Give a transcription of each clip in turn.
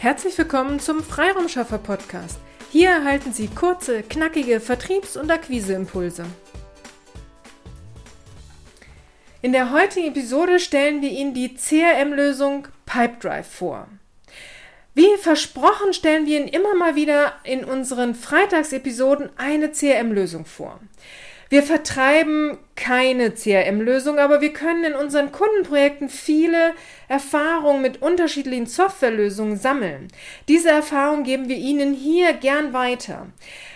Herzlich willkommen zum Freiraumschaffer Podcast. Hier erhalten Sie kurze, knackige Vertriebs- und Akquiseimpulse. In der heutigen Episode stellen wir Ihnen die CRM-Lösung Pipedrive vor. Wie versprochen stellen wir Ihnen immer mal wieder in unseren Freitagsepisoden eine CRM-Lösung vor. Wir vertreiben keine CRM-Lösung, aber wir können in unseren Kundenprojekten viele Erfahrungen mit unterschiedlichen Softwarelösungen sammeln. Diese Erfahrungen geben wir Ihnen hier gern weiter.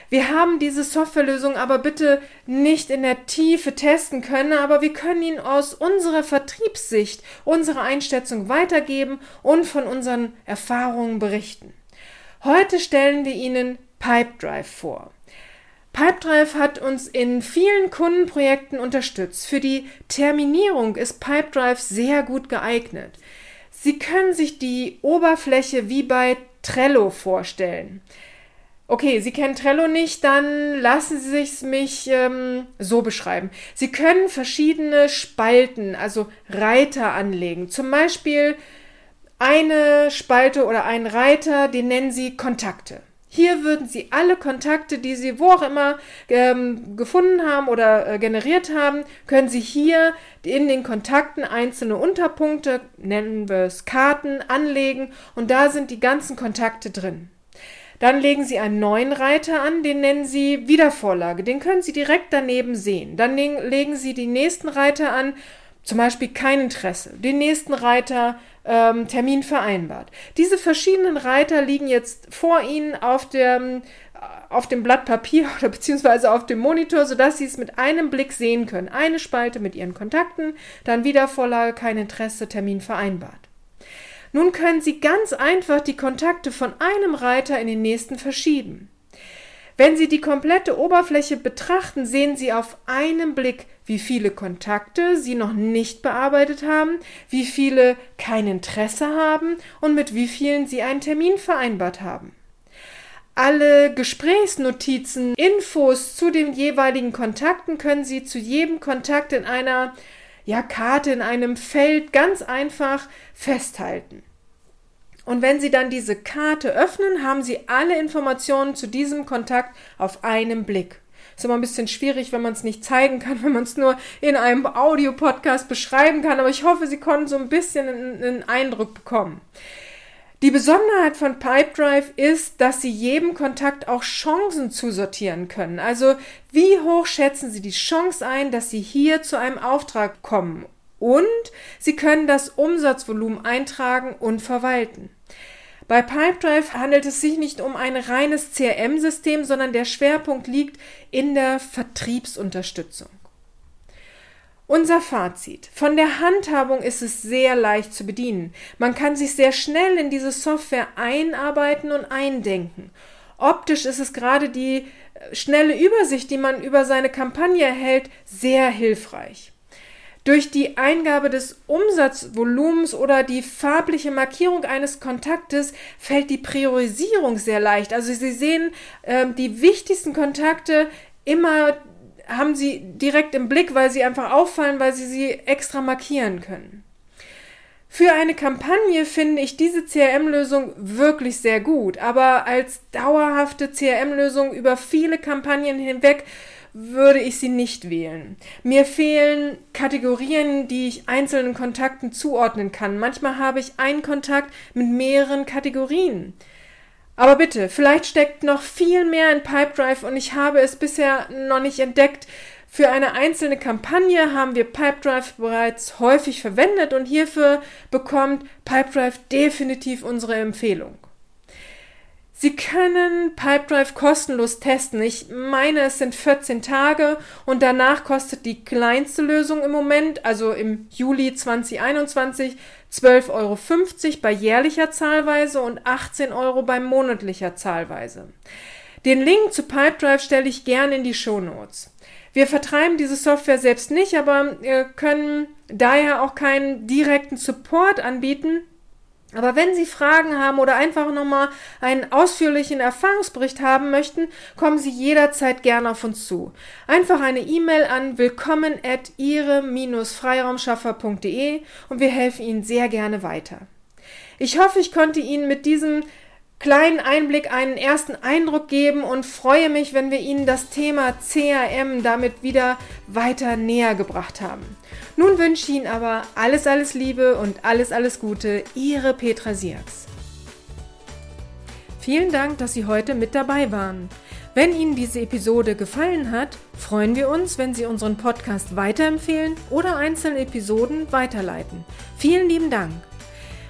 Wir haben diese Softwarelösung aber bitte nicht in der Tiefe testen können, aber wir können Ihnen aus unserer Vertriebssicht unsere Einschätzung weitergeben und von unseren Erfahrungen berichten. Heute stellen wir Ihnen Pipedrive vor. Pipedrive hat uns in vielen Kundenprojekten unterstützt. Für die Terminierung ist Pipedrive sehr gut geeignet. Sie können sich die Oberfläche wie bei Trello vorstellen. Okay, Sie kennen Trello nicht, dann lassen Sie sich mich ähm, so beschreiben. Sie können verschiedene Spalten, also Reiter anlegen. Zum Beispiel eine Spalte oder einen Reiter, den nennen Sie Kontakte. Hier würden Sie alle Kontakte, die Sie wo auch immer ähm, gefunden haben oder äh, generiert haben, können Sie hier in den Kontakten einzelne Unterpunkte, nennen wir es Karten, anlegen und da sind die ganzen Kontakte drin. Dann legen Sie einen neuen Reiter an, den nennen Sie Wiedervorlage. Den können Sie direkt daneben sehen. Dann legen Sie die nächsten Reiter an, zum Beispiel kein Interesse. Den nächsten Reiter ähm, Termin vereinbart. Diese verschiedenen Reiter liegen jetzt vor Ihnen auf dem, auf dem Blatt Papier oder beziehungsweise auf dem Monitor, sodass Sie es mit einem Blick sehen können. Eine Spalte mit Ihren Kontakten, dann wieder Vorlage, kein Interesse, Termin vereinbart. Nun können Sie ganz einfach die Kontakte von einem Reiter in den nächsten verschieben. Wenn Sie die komplette Oberfläche betrachten, sehen Sie auf einen Blick, wie viele Kontakte Sie noch nicht bearbeitet haben, wie viele kein Interesse haben und mit wie vielen Sie einen Termin vereinbart haben. Alle Gesprächsnotizen, Infos zu den jeweiligen Kontakten können Sie zu jedem Kontakt in einer ja, Karte, in einem Feld ganz einfach festhalten. Und wenn Sie dann diese Karte öffnen, haben Sie alle Informationen zu diesem Kontakt auf einen Blick. Ist immer ein bisschen schwierig, wenn man es nicht zeigen kann, wenn man es nur in einem Audiopodcast beschreiben kann, aber ich hoffe, Sie konnten so ein bisschen einen Eindruck bekommen. Die Besonderheit von Pipedrive ist, dass Sie jedem Kontakt auch Chancen zusortieren können. Also wie hoch schätzen Sie die Chance ein, dass Sie hier zu einem Auftrag kommen und Sie können das Umsatzvolumen eintragen und verwalten. Bei Pipedrive handelt es sich nicht um ein reines CRM-System, sondern der Schwerpunkt liegt in der Vertriebsunterstützung. Unser Fazit. Von der Handhabung ist es sehr leicht zu bedienen. Man kann sich sehr schnell in diese Software einarbeiten und eindenken. Optisch ist es gerade die schnelle Übersicht, die man über seine Kampagne erhält, sehr hilfreich. Durch die Eingabe des Umsatzvolumens oder die farbliche Markierung eines Kontaktes fällt die Priorisierung sehr leicht. Also Sie sehen äh, die wichtigsten Kontakte immer haben Sie direkt im Blick, weil sie einfach auffallen, weil Sie sie extra markieren können. Für eine Kampagne finde ich diese CRM-Lösung wirklich sehr gut, aber als dauerhafte CRM-Lösung über viele Kampagnen hinweg würde ich sie nicht wählen. Mir fehlen Kategorien, die ich einzelnen Kontakten zuordnen kann. Manchmal habe ich einen Kontakt mit mehreren Kategorien. Aber bitte, vielleicht steckt noch viel mehr in Pipedrive und ich habe es bisher noch nicht entdeckt. Für eine einzelne Kampagne haben wir Pipedrive bereits häufig verwendet und hierfür bekommt Pipedrive definitiv unsere Empfehlung. Sie können Pipedrive kostenlos testen. Ich meine, es sind 14 Tage und danach kostet die kleinste Lösung im Moment, also im Juli 2021, 12,50 Euro bei jährlicher Zahlweise und 18 Euro bei monatlicher Zahlweise. Den Link zu Pipedrive stelle ich gerne in die Show Notes. Wir vertreiben diese Software selbst nicht, aber wir können daher auch keinen direkten Support anbieten. Aber wenn Sie Fragen haben oder einfach nochmal einen ausführlichen Erfahrungsbericht haben möchten, kommen Sie jederzeit gerne auf uns zu. Einfach eine E-Mail an willkommen at ihre-freiraumschaffer.de und wir helfen Ihnen sehr gerne weiter. Ich hoffe, ich konnte Ihnen mit diesem kleinen Einblick einen ersten Eindruck geben und freue mich, wenn wir Ihnen das Thema CRM damit wieder weiter näher gebracht haben. Nun wünsche ich Ihnen aber alles, alles Liebe und alles, alles Gute, Ihre Petra Sierks. Vielen Dank, dass Sie heute mit dabei waren. Wenn Ihnen diese Episode gefallen hat, freuen wir uns, wenn Sie unseren Podcast weiterempfehlen oder einzelne Episoden weiterleiten. Vielen lieben Dank.